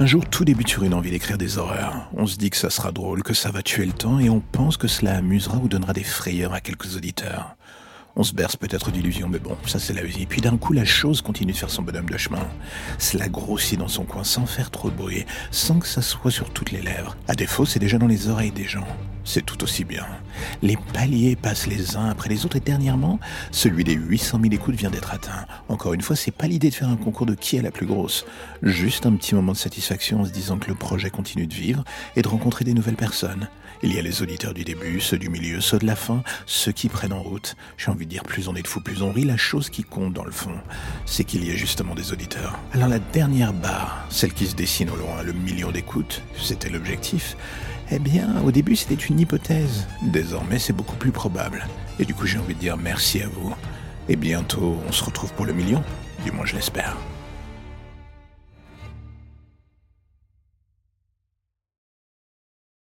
Un jour, tout débute sur une envie d'écrire des horreurs. On se dit que ça sera drôle, que ça va tuer le temps, et on pense que cela amusera ou donnera des frayeurs à quelques auditeurs. On se berce peut-être d'illusions, mais bon, ça c'est la vie. Puis d'un coup, la chose continue de faire son bonhomme de chemin. Cela grossit dans son coin sans faire trop de bruit, sans que ça soit sur toutes les lèvres. À défaut, c'est déjà dans les oreilles des gens. C'est tout aussi bien. Les paliers passent les uns après les autres et dernièrement, celui des 800 000 écoutes vient d'être atteint. Encore une fois, c'est pas l'idée de faire un concours de qui est la plus grosse. Juste un petit moment de satisfaction en se disant que le projet continue de vivre et de rencontrer des nouvelles personnes. Il y a les auditeurs du début, ceux du milieu, ceux de la fin, ceux qui prennent en route. J'ai envie de dire, plus on est de fous, plus on rit. La chose qui compte dans le fond, c'est qu'il y a justement des auditeurs. Alors la dernière barre, celle qui se dessine au loin, le million d'écoutes, c'était l'objectif. Eh bien, au début, c'était une hypothèse. Désormais, c'est beaucoup plus probable. Et du coup, j'ai envie de dire merci à vous. Et bientôt, on se retrouve pour le million. Du moins, je l'espère.